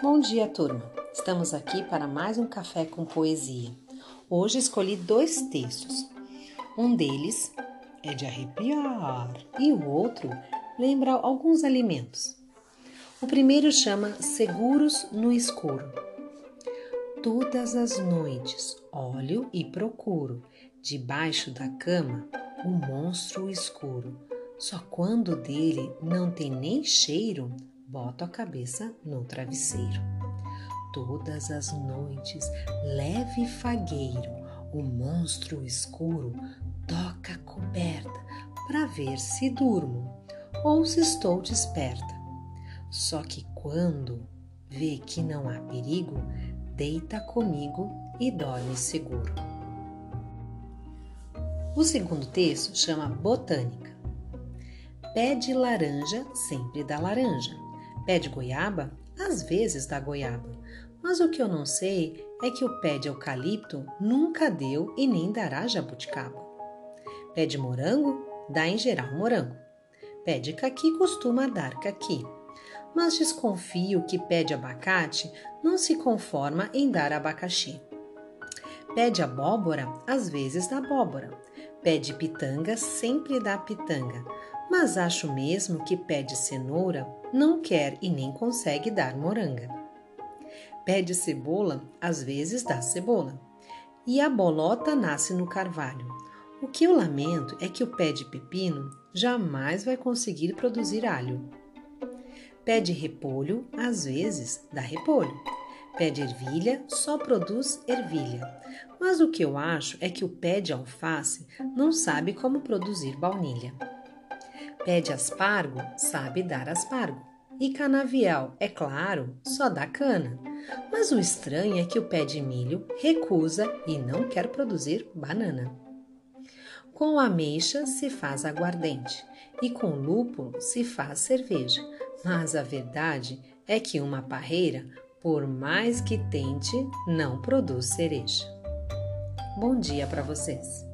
Bom dia, turma! Estamos aqui para mais um café com poesia. Hoje escolhi dois textos. Um deles é de arrepiar e o outro lembra alguns alimentos. O primeiro chama Seguros no Escuro. Todas as noites olho e procuro, debaixo da cama, o um monstro escuro. Só quando dele não tem nem cheiro, boto a cabeça no travesseiro. Todas as noites, leve fagueiro, o monstro escuro toca a coberta para ver se durmo ou se estou desperta. Só que quando vê que não há perigo, deita comigo e dorme seguro. O segundo texto chama Botânica. Pé de laranja sempre dá laranja. Pé de goiaba, às vezes dá goiaba. Mas o que eu não sei é que o pé de eucalipto nunca deu e nem dará jabuticaba. Pé de morango dá em geral morango. Pé de caqui costuma dar caqui. Mas desconfio que pé de abacate não se conforma em dar abacaxi. Pé de abóbora às vezes dá abóbora. Pé de pitanga sempre dá pitanga, mas acho mesmo que pé de cenoura não quer e nem consegue dar moranga. Pé de cebola às vezes dá cebola. E a bolota nasce no carvalho. O que eu lamento é que o pé de pepino jamais vai conseguir produzir alho. Pé de repolho às vezes dá repolho. Pé de ervilha só produz ervilha. Mas o que eu acho é que o pé de alface não sabe como produzir baunilha. Pé de aspargo sabe dar aspargo. E canavial, é claro, só dá cana. Mas o estranho é que o pé de milho recusa e não quer produzir banana. Com ameixa se faz aguardente e com lúpulo se faz cerveja. Mas a verdade é que uma parreira por mais que tente, não produz cereja. Bom dia para vocês!